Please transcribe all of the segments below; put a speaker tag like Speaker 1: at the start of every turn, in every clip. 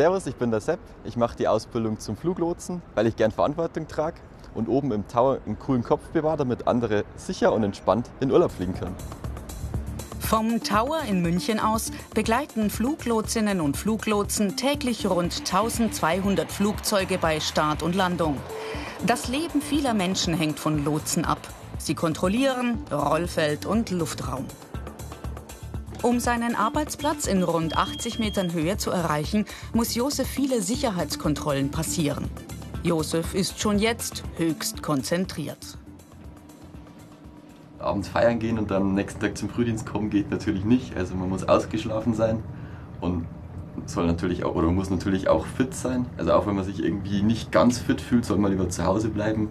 Speaker 1: Servus, ich bin der Sepp. Ich mache die Ausbildung zum Fluglotsen, weil ich gern Verantwortung trage und oben im Tower einen coolen Kopf bewahre, damit andere sicher und entspannt in Urlaub fliegen können.
Speaker 2: Vom Tower in München aus begleiten Fluglotsinnen und Fluglotsen täglich rund 1200 Flugzeuge bei Start und Landung. Das Leben vieler Menschen hängt von Lotsen ab. Sie kontrollieren Rollfeld und Luftraum. Um seinen Arbeitsplatz in rund 80 Metern Höhe zu erreichen, muss Josef viele Sicherheitskontrollen passieren. Josef ist schon jetzt höchst konzentriert
Speaker 1: abends feiern gehen und dann am nächsten Tag zum Frühdienst kommen geht natürlich nicht. Also man muss ausgeschlafen sein und soll natürlich auch oder muss natürlich auch fit sein. Also auch wenn man sich irgendwie nicht ganz fit fühlt, soll man lieber zu Hause bleiben.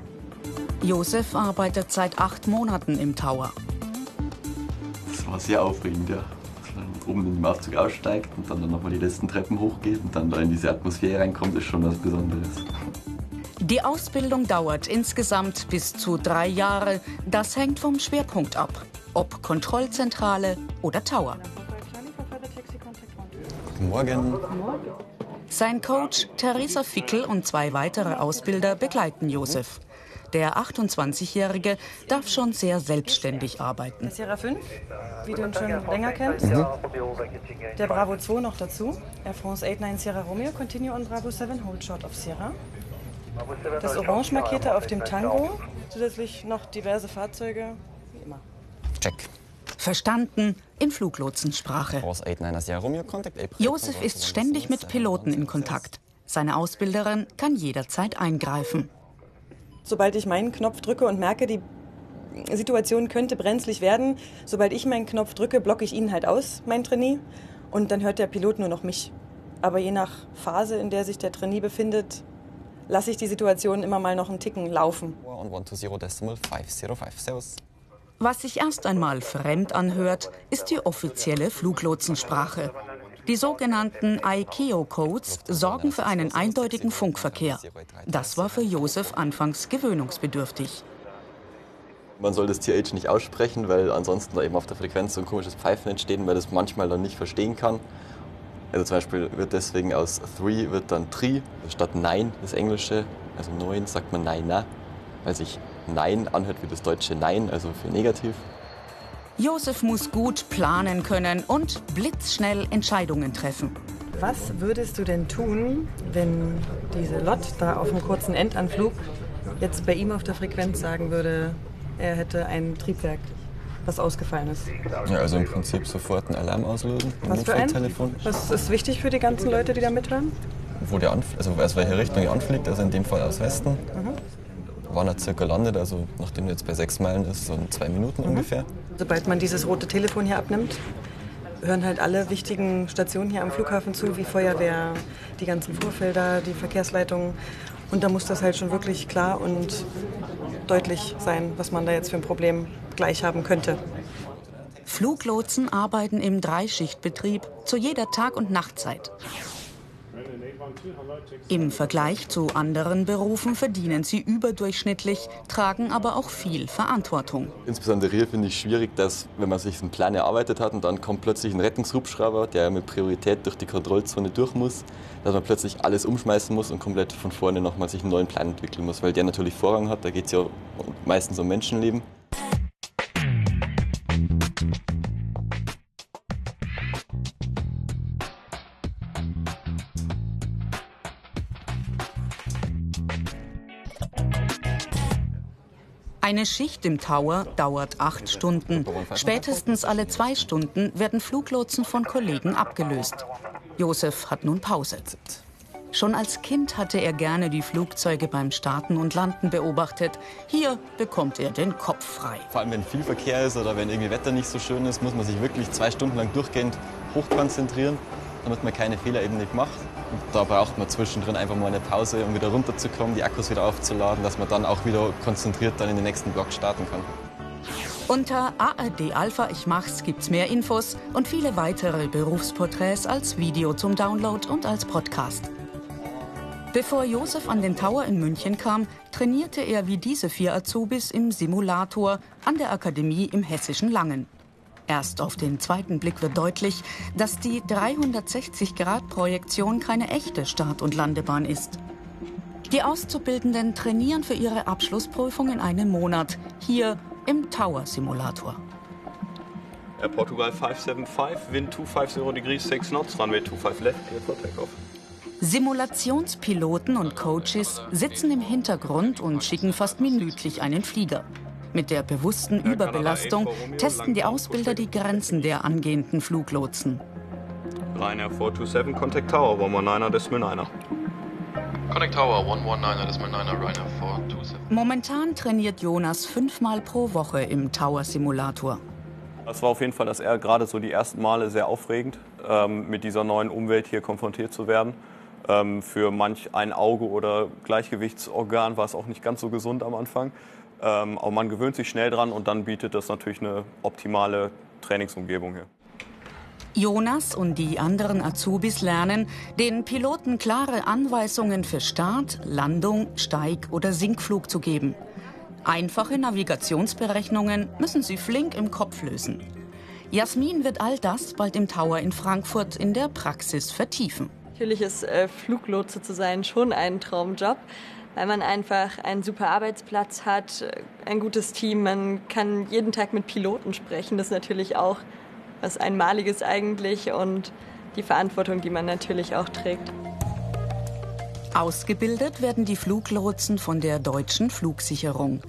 Speaker 2: Josef arbeitet seit acht Monaten im Tower.
Speaker 1: Das war sehr aufregend, ja. Oben in den Aufzug aussteigt und dann, dann nochmal die letzten Treppen hochgeht und dann da in diese Atmosphäre reinkommt, ist schon was Besonderes.
Speaker 2: Die Ausbildung dauert insgesamt bis zu drei Jahre. Das hängt vom Schwerpunkt ab. Ob Kontrollzentrale oder Tower.
Speaker 1: Guten Morgen.
Speaker 2: Sein Coach Theresa Fickel und zwei weitere Ausbilder begleiten Josef. Der 28-Jährige darf schon sehr selbstständig arbeiten.
Speaker 3: Sierra 5, wie du ihn schon länger kennst. Mhm. Der Bravo 2 noch dazu. Air France 89 Sierra Romeo, continue on Bravo 7, hold short of Sierra. Das orange markierte auf dem Tango. Zusätzlich noch diverse Fahrzeuge, wie immer.
Speaker 2: Check. Verstanden in Fluglotsensprache. Josef ist ständig mit Piloten in Kontakt. Seine Ausbilderin kann jederzeit eingreifen.
Speaker 3: Sobald ich meinen Knopf drücke und merke, die Situation könnte brenzlig werden, sobald ich meinen Knopf drücke, blocke ich ihn halt aus, mein Trainee. Und dann hört der Pilot nur noch mich. Aber je nach Phase, in der sich der Trainee befindet, lasse ich die Situation immer mal noch einen Ticken laufen.
Speaker 2: Was sich erst einmal fremd anhört, ist die offizielle Fluglotsensprache. Die sogenannten ICAO-Codes sorgen für einen eindeutigen Funkverkehr. Das war für Josef anfangs gewöhnungsbedürftig.
Speaker 1: Man soll das TH nicht aussprechen, weil ansonsten da eben auf der Frequenz so ein komisches Pfeifen entsteht, weil das manchmal dann nicht verstehen kann. Also zum Beispiel wird deswegen aus three wird dann tri statt nein, das Englische. Also neun sagt man nein, na, weil sich nein anhört wie das deutsche nein, also für negativ.
Speaker 2: Josef muss gut planen können und blitzschnell Entscheidungen treffen.
Speaker 3: Was würdest du denn tun, wenn diese Lot da auf einem kurzen Endanflug jetzt bei ihm auf der Frequenz sagen würde, er hätte ein Triebwerk was ausgefallen ist.
Speaker 1: Ja, also im Prinzip sofort einen Alarm auslösen.
Speaker 3: Was für ein? Was ist wichtig für die ganzen Leute, die da mithören?
Speaker 1: Wo der anf also aus welcher Richtung er anfliegt, also in dem Fall aus Westen. Mhm. Wann er circa landet, also nachdem er jetzt bei sechs Meilen ist, so in zwei Minuten mhm. ungefähr.
Speaker 3: Sobald man dieses rote Telefon hier abnimmt, hören halt alle wichtigen Stationen hier am Flughafen zu, wie Feuerwehr, die ganzen Vorfelder, die Verkehrsleitungen. Und da muss das halt schon wirklich klar und deutlich sein, was man da jetzt für ein Problem gleich haben könnte.
Speaker 2: Fluglotsen arbeiten im Dreischichtbetrieb zu jeder Tag- und Nachtzeit. Im Vergleich zu anderen Berufen verdienen sie überdurchschnittlich, tragen aber auch viel Verantwortung.
Speaker 1: Insbesondere hier finde ich schwierig, dass wenn man sich einen Plan erarbeitet hat und dann kommt plötzlich ein Rettungshubschrauber, der mit Priorität durch die Kontrollzone durch muss, dass man plötzlich alles umschmeißen muss und komplett von vorne nochmal sich einen neuen Plan entwickeln muss, weil der natürlich Vorrang hat. Da geht es ja meistens um Menschenleben.
Speaker 2: Eine Schicht im Tower dauert acht Stunden. Spätestens alle zwei Stunden werden Fluglotsen von Kollegen abgelöst. Josef hat nun Pause. Schon als Kind hatte er gerne die Flugzeuge beim Starten und Landen beobachtet. Hier bekommt er den Kopf frei.
Speaker 1: Vor allem, wenn viel Verkehr ist oder wenn irgendwie Wetter nicht so schön ist, muss man sich wirklich zwei Stunden lang durchgehend hochkonzentrieren, damit man keine Fehler eben nicht macht. Da braucht man zwischendrin einfach mal eine Pause, um wieder runterzukommen, die Akkus wieder aufzuladen, dass man dann auch wieder konzentriert dann in den nächsten Block starten kann.
Speaker 2: Unter ARD Alpha Ich Mach's gibt's mehr Infos und viele weitere Berufsporträts als Video zum Download und als Podcast. Bevor Josef an den Tower in München kam, trainierte er wie diese vier Azubis im Simulator an der Akademie im hessischen Langen. Erst auf den zweiten Blick wird deutlich, dass die 360-Grad-Projektion keine echte Start- und Landebahn ist. Die Auszubildenden trainieren für ihre Abschlussprüfung in einem Monat, hier im Tower Simulator.
Speaker 4: Air Portugal 575, Wind 250 degrees, 6 knots, runway 25 left, clear for takeoff.
Speaker 2: Simulationspiloten und Coaches sitzen im Hintergrund und schicken fast minütlich einen Flieger. Mit der bewussten Überbelastung testen die Ausbilder die Grenzen der angehenden Fluglotsen.
Speaker 4: Ryanair 427, Contact Tower 119er Decimal 9er.
Speaker 5: Contact Tower 119er Decimal 9er, Ryanair 427.
Speaker 2: Momentan trainiert Jonas fünfmal pro Woche im Tower Simulator.
Speaker 4: Das war auf jeden Fall das eher gerade so die ersten Male sehr aufregend, ähm, mit dieser neuen Umwelt hier konfrontiert zu werden. Ähm, für manch ein Auge oder Gleichgewichtsorgan war es auch nicht ganz so gesund am Anfang. Ähm, aber man gewöhnt sich schnell dran und dann bietet das natürlich eine optimale Trainingsumgebung hier.
Speaker 2: Jonas und die anderen Azubis lernen, den Piloten klare Anweisungen für Start, Landung, Steig- oder Sinkflug zu geben. Einfache Navigationsberechnungen müssen sie flink im Kopf lösen. Jasmin wird all das bald im Tower in Frankfurt in der Praxis vertiefen.
Speaker 6: Natürlich ist äh, Fluglotse zu sein schon ein Traumjob weil man einfach einen super Arbeitsplatz hat, ein gutes Team, man kann jeden Tag mit Piloten sprechen. Das ist natürlich auch was Einmaliges eigentlich und die Verantwortung, die man natürlich auch trägt.
Speaker 2: Ausgebildet werden die Fluglotsen von der deutschen Flugsicherung.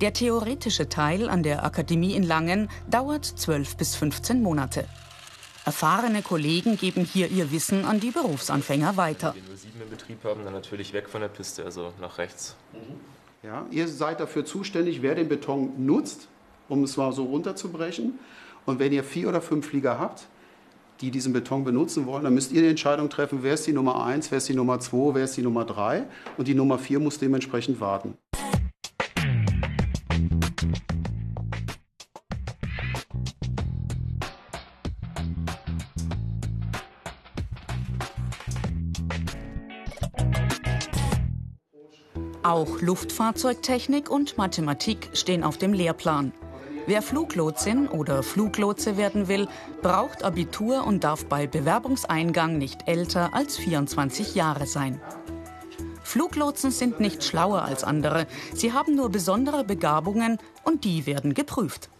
Speaker 2: Der theoretische Teil an der Akademie in Langen dauert 12 bis 15 Monate. Erfahrene Kollegen geben hier ihr Wissen an die Berufsanfänger weiter.
Speaker 7: Wenn wir sieben im Betrieb haben, dann natürlich weg von der Piste, also nach rechts.
Speaker 8: Ja, ihr seid dafür zuständig, wer den Beton nutzt, um es mal so runterzubrechen. Und wenn ihr vier oder fünf Flieger habt, die diesen Beton benutzen wollen, dann müsst ihr die Entscheidung treffen, wer ist die Nummer eins, wer ist die Nummer zwei, wer ist die Nummer drei. Und die Nummer vier muss dementsprechend warten.
Speaker 2: Auch Luftfahrzeugtechnik und Mathematik stehen auf dem Lehrplan. Wer Fluglotsin oder Fluglotse werden will, braucht Abitur und darf bei Bewerbungseingang nicht älter als 24 Jahre sein. Fluglotsen sind nicht schlauer als andere. Sie haben nur besondere Begabungen und die werden geprüft.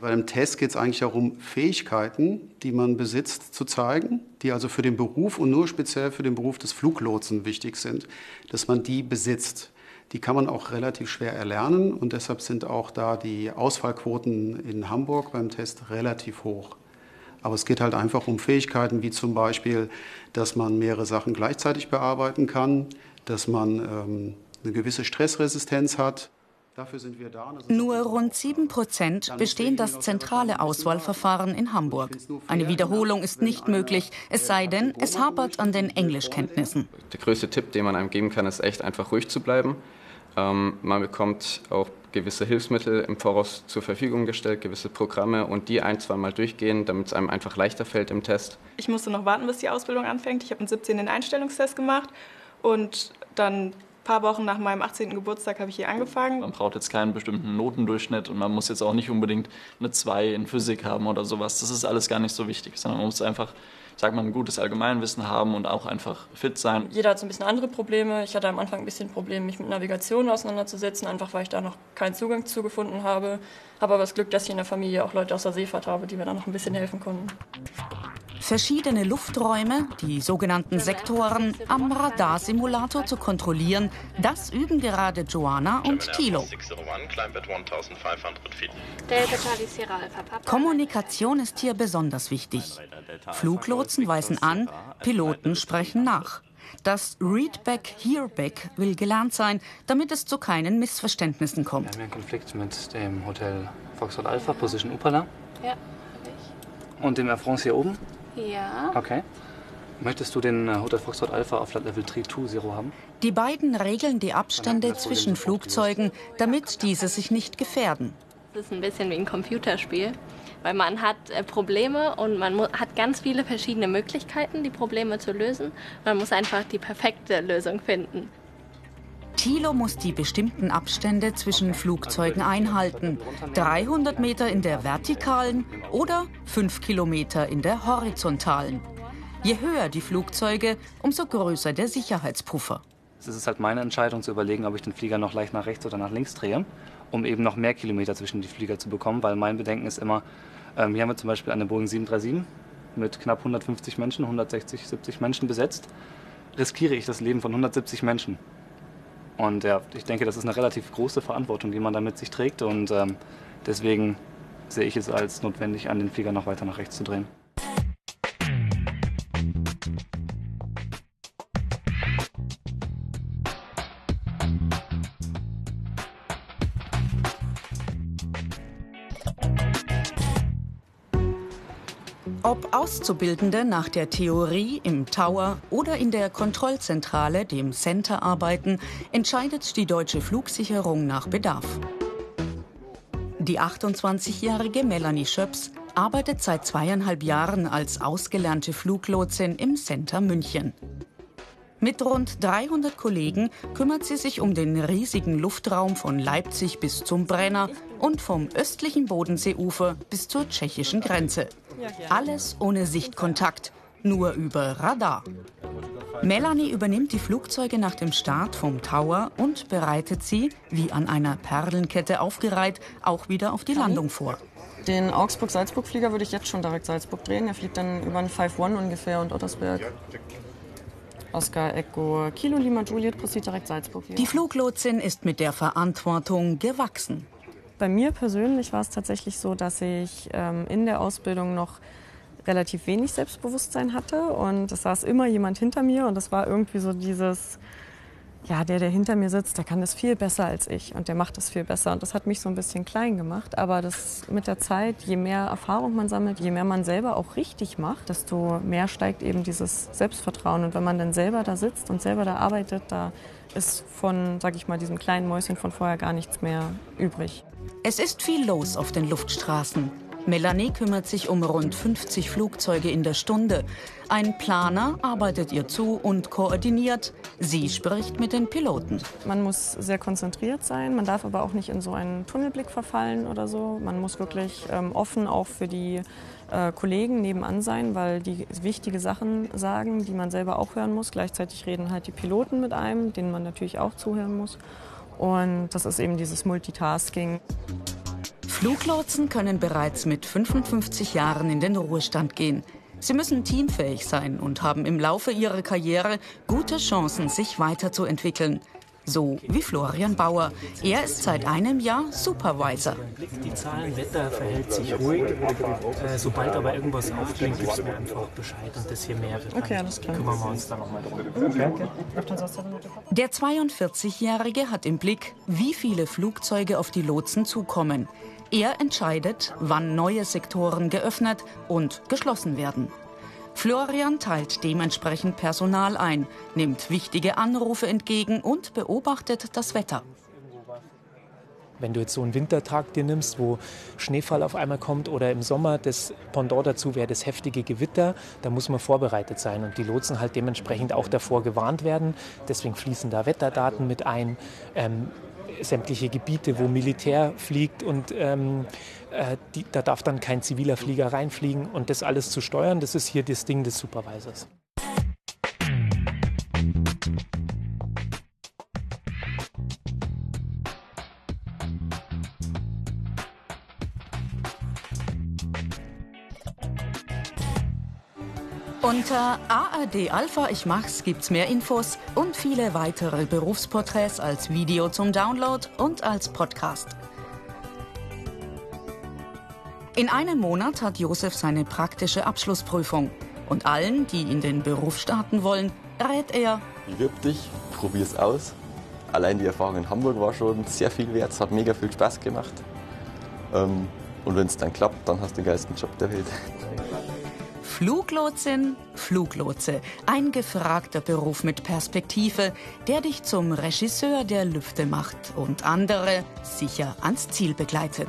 Speaker 8: Bei dem Test geht es eigentlich darum, Fähigkeiten, die man besitzt, zu zeigen, die also für den Beruf und nur speziell für den Beruf des Fluglotsen wichtig sind, dass man die besitzt. Die kann man auch relativ schwer erlernen und deshalb sind auch da die Ausfallquoten in Hamburg beim Test relativ hoch. Aber es geht halt einfach um Fähigkeiten wie zum Beispiel, dass man mehrere Sachen gleichzeitig bearbeiten kann, dass man ähm, eine gewisse Stressresistenz hat,
Speaker 2: nur rund 7 Prozent bestehen das zentrale Auswahlverfahren in Hamburg. Eine Wiederholung ist nicht möglich, es sei denn, es hapert an den Englischkenntnissen.
Speaker 9: Der größte Tipp, den man einem geben kann, ist echt einfach ruhig zu bleiben. Ähm, man bekommt auch gewisse Hilfsmittel im Voraus zur Verfügung gestellt, gewisse Programme und die ein, zweimal durchgehen, damit es einem einfach leichter fällt im Test.
Speaker 10: Ich musste noch warten, bis die Ausbildung anfängt. Ich habe mit 17 den Einstellungstest gemacht und dann paar Wochen nach meinem 18. Geburtstag habe ich hier angefangen.
Speaker 11: Man braucht jetzt keinen bestimmten Notendurchschnitt und man muss jetzt auch nicht unbedingt eine 2 in Physik haben oder sowas. Das ist alles gar nicht so wichtig, sondern man muss einfach sag mal, ein gutes Allgemeinwissen haben und auch einfach fit sein.
Speaker 12: Jeder hat so ein bisschen andere Probleme. Ich hatte am Anfang ein bisschen Probleme, mich mit Navigation auseinanderzusetzen, einfach weil ich da noch keinen Zugang zu gefunden habe. Habe aber das Glück, dass ich in der Familie auch Leute aus der Seefahrt habe, die mir da noch ein bisschen helfen konnten.
Speaker 2: Verschiedene Lufträume, die sogenannten Sektoren, am Radarsimulator zu kontrollieren, das üben gerade Joanna und Thilo. Kommunikation ist hier besonders wichtig. Fluglotsen weisen an, Piloten sprechen nach. Das Readback, Hearback will gelernt sein, damit es zu keinen Missverständnissen kommt.
Speaker 13: Wir haben einen Konflikt mit dem Hotel Foxtrot Alpha, Position Upala.
Speaker 14: Ja.
Speaker 13: Und dem Air France hier oben?
Speaker 14: Ja.
Speaker 13: Okay. Möchtest du den äh, Hotel Foxtrot Alpha auf Level 320 haben?
Speaker 2: Die beiden regeln die Abstände zwischen Flugzeugen, damit diese sich nicht gefährden.
Speaker 14: Das ist ein bisschen wie ein Computerspiel, weil man hat äh, Probleme und man hat ganz viele verschiedene Möglichkeiten, die Probleme zu lösen. Man muss einfach die perfekte Lösung finden.
Speaker 2: Thilo muss die bestimmten Abstände zwischen Flugzeugen einhalten. 300 Meter in der vertikalen oder 5 Kilometer in der horizontalen. Je höher die Flugzeuge, umso größer der Sicherheitspuffer.
Speaker 13: Es ist halt meine Entscheidung zu überlegen, ob ich den Flieger noch leicht nach rechts oder nach links drehe, um eben noch mehr Kilometer zwischen die Flieger zu bekommen, weil mein Bedenken ist immer, ähm, hier haben wir zum Beispiel eine Boeing 737 mit knapp 150 Menschen, 160, 70 Menschen besetzt, riskiere ich das Leben von 170 Menschen. Und ja, ich denke, das ist eine relativ große Verantwortung, die man da mit sich trägt. Und ähm, deswegen sehe ich es als notwendig, an den Flieger noch weiter nach rechts zu drehen.
Speaker 2: Ob Auszubildende nach der Theorie im Tower oder in der Kontrollzentrale, dem Center, arbeiten, entscheidet die deutsche Flugsicherung nach Bedarf. Die 28-jährige Melanie Schöps arbeitet seit zweieinhalb Jahren als ausgelernte Fluglotsin im Center München. Mit rund 300 Kollegen kümmert sie sich um den riesigen Luftraum von Leipzig bis zum Brenner und vom östlichen Bodenseeufer bis zur tschechischen Grenze. Alles ohne Sichtkontakt, nur über Radar. Melanie übernimmt die Flugzeuge nach dem Start vom Tower und bereitet sie, wie an einer Perlenkette aufgereiht, auch wieder auf die Landung vor.
Speaker 15: Den Augsburg-Salzburg-Flieger würde ich jetzt schon direkt Salzburg drehen. Er fliegt dann über den 5-1 ungefähr und Ottersberg. Oscar Echo Kilo Lima Juliet Proceed direkt Salzburg.
Speaker 2: Die Fluglotsin ist mit der Verantwortung gewachsen.
Speaker 15: Bei mir persönlich war es tatsächlich so, dass ich ähm, in der Ausbildung noch relativ wenig Selbstbewusstsein hatte und es saß immer jemand hinter mir und das war irgendwie so dieses, ja, der, der hinter mir sitzt, der kann das viel besser als ich und der macht das viel besser und das hat mich so ein bisschen klein gemacht, aber das mit der Zeit, je mehr Erfahrung man sammelt, je mehr man selber auch richtig macht, desto mehr steigt eben dieses Selbstvertrauen und wenn man dann selber da sitzt und selber da arbeitet, da ist von, sag ich mal, diesem kleinen Mäuschen von vorher gar nichts mehr übrig.
Speaker 2: Es ist viel los auf den Luftstraßen. Melanie kümmert sich um rund 50 Flugzeuge in der Stunde. Ein Planer arbeitet ihr zu und koordiniert. Sie spricht mit den Piloten.
Speaker 15: Man muss sehr konzentriert sein, man darf aber auch nicht in so einen Tunnelblick verfallen oder so. Man muss wirklich ähm, offen auch für die äh, Kollegen nebenan sein, weil die wichtige Sachen sagen, die man selber auch hören muss. Gleichzeitig reden halt die Piloten mit einem, denen man natürlich auch zuhören muss. Und das ist eben dieses Multitasking.
Speaker 2: Fluglotsen können bereits mit 55 Jahren in den Ruhestand gehen. Sie müssen teamfähig sein und haben im Laufe ihrer Karriere gute Chancen, sich weiterzuentwickeln. So wie Florian Bauer. Er ist seit einem Jahr Supervisor.
Speaker 16: Die Zahlen, Wetter verhält sich ruhig. Äh, sobald aber irgendwas aufblinkt, gibst du mir einfach Bescheid und das hier mehr wird.
Speaker 15: Okay, alles klar.
Speaker 16: Kümmern wir uns dann nochmal drum.
Speaker 2: Der 42-Jährige hat im Blick, wie viele Flugzeuge auf die Lotsen zukommen. Er entscheidet, wann neue Sektoren geöffnet und geschlossen werden. Florian teilt dementsprechend Personal ein, nimmt wichtige Anrufe entgegen und beobachtet das Wetter.
Speaker 16: Wenn du jetzt so einen Wintertag dir nimmst, wo Schneefall auf einmal kommt oder im Sommer, das Pendant dazu wäre das heftige Gewitter, da muss man vorbereitet sein und die Lotsen halt dementsprechend auch davor gewarnt werden. Deswegen fließen da Wetterdaten mit ein. Ähm, sämtliche Gebiete, wo Militär fliegt und ähm, äh, die, da darf dann kein ziviler Flieger reinfliegen und das alles zu steuern, das ist hier das Ding des Supervisors.
Speaker 2: Unter ARD Alpha Ich Mach's gibt's mehr Infos und viele weitere Berufsporträts als Video zum Download und als Podcast. In einem Monat hat Josef seine praktische Abschlussprüfung. Und allen, die in den Beruf starten wollen, rät er:
Speaker 1: Bewirb dich, probier's aus. Allein die Erfahrung in Hamburg war schon sehr viel wert, es hat mega viel Spaß gemacht. Ähm, und wenn es dann klappt, dann hast du den geilsten Job der Welt.
Speaker 2: Fluglotsin, Fluglotse, ein gefragter Beruf mit Perspektive, der dich zum Regisseur der Lüfte macht und andere sicher ans Ziel begleitet.